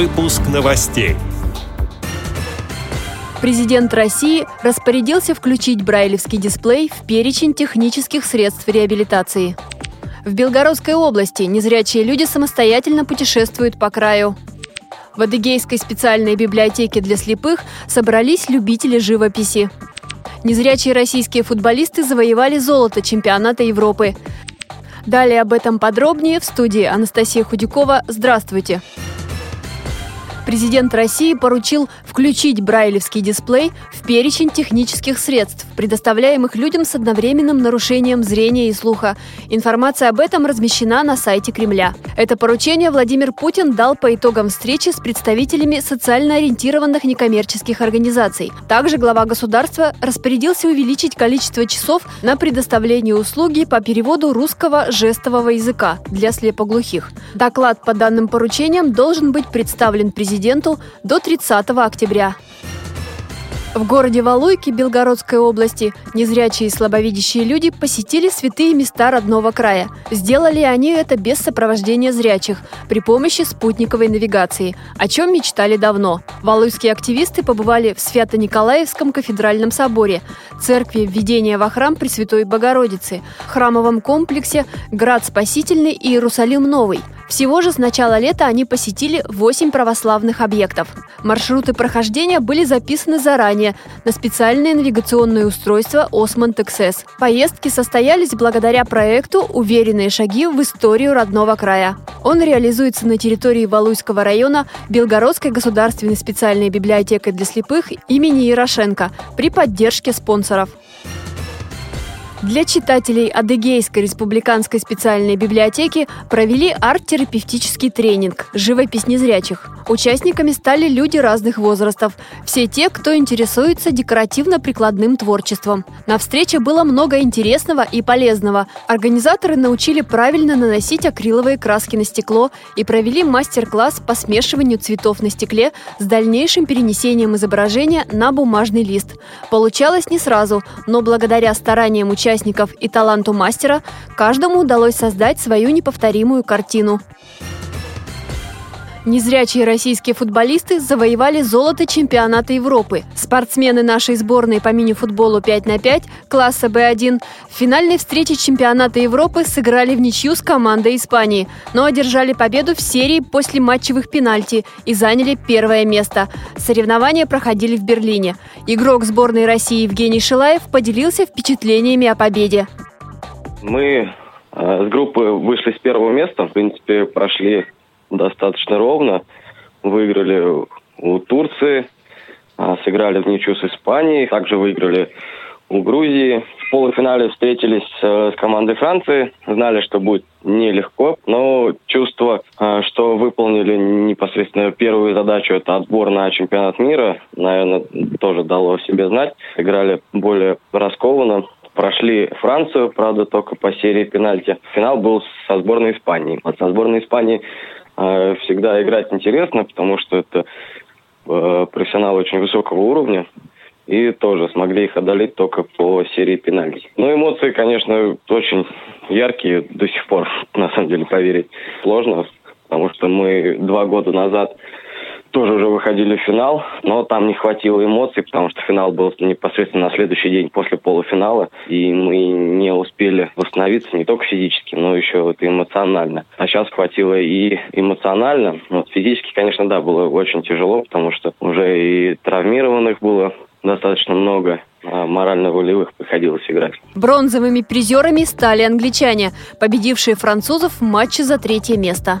Выпуск новостей. Президент России распорядился включить брайлевский дисплей в перечень технических средств реабилитации. В Белгородской области незрячие люди самостоятельно путешествуют по краю. В Адыгейской специальной библиотеке для слепых собрались любители живописи. Незрячие российские футболисты завоевали золото чемпионата Европы. Далее об этом подробнее в студии Анастасия Худякова. Здравствуйте! Президент России поручил включить брайлевский дисплей в перечень технических средств, предоставляемых людям с одновременным нарушением зрения и слуха. Информация об этом размещена на сайте Кремля. Это поручение Владимир Путин дал по итогам встречи с представителями социально ориентированных некоммерческих организаций. Также глава государства распорядился увеличить количество часов на предоставление услуги по переводу русского жестового языка для слепоглухих. Доклад по данным поручениям должен быть представлен президенту президенту до 30 октября. В городе Валуйки Белгородской области незрячие и слабовидящие люди посетили святые места родного края. Сделали они это без сопровождения зрячих, при помощи спутниковой навигации, о чем мечтали давно. Валуйские активисты побывали в Свято-Николаевском кафедральном соборе, церкви введения во храм Пресвятой Богородицы, храмовом комплексе Град Спасительный и Иерусалим Новый – всего же с начала лета они посетили 8 православных объектов. Маршруты прохождения были записаны заранее на специальное навигационное устройство Osmond XS. Поездки состоялись благодаря проекту «Уверенные шаги в историю родного края». Он реализуется на территории Валуйского района Белгородской государственной специальной библиотекой для слепых имени Ярошенко при поддержке спонсоров. Для читателей Адыгейской республиканской специальной библиотеки провели арт-терапевтический тренинг «Живопись незрячих». Участниками стали люди разных возрастов. Все те, кто интересуется декоративно-прикладным творчеством. На встрече было много интересного и полезного. Организаторы научили правильно наносить акриловые краски на стекло и провели мастер-класс по смешиванию цветов на стекле с дальнейшим перенесением изображения на бумажный лист. Получалось не сразу, но благодаря стараниям участников и таланту мастера каждому удалось создать свою неповторимую картину. Незрячие российские футболисты завоевали золото чемпионата Европы. Спортсмены нашей сборной по мини-футболу 5 на 5 класса B1 в финальной встрече чемпионата Европы сыграли в ничью с командой Испании, но одержали победу в серии после матчевых пенальти и заняли первое место. Соревнования проходили в Берлине. Игрок сборной России Евгений Шилаев поделился впечатлениями о победе. Мы э, с группы вышли с первого места. В принципе, прошли достаточно ровно. Выиграли у Турции, а, сыграли в ничью с Испанией, также выиграли у Грузии. В полуфинале встретились э, с командой Франции, знали, что будет нелегко, но чувство, э, что выполнили непосредственно первую задачу, это отбор на чемпионат мира, наверное, тоже дало себе знать. Играли более раскованно, прошли Францию, правда, только по серии пенальти. Финал был со сборной Испании. Со сборной Испании всегда играть интересно, потому что это э, профессионалы очень высокого уровня. И тоже смогли их одолеть только по серии пенальти. Но эмоции, конечно, очень яркие до сих пор, на самом деле, поверить сложно, потому что мы два года назад тоже уже выходили в финал, но там не хватило эмоций, потому что финал был непосредственно на следующий день после полуфинала, и мы не успели восстановиться не только физически, но еще вот эмоционально. А сейчас хватило и эмоционально. Вот физически, конечно, да, было очень тяжело, потому что уже и травмированных было достаточно много, а морально-волевых приходилось играть. Бронзовыми призерами стали англичане, победившие французов в матче за третье место.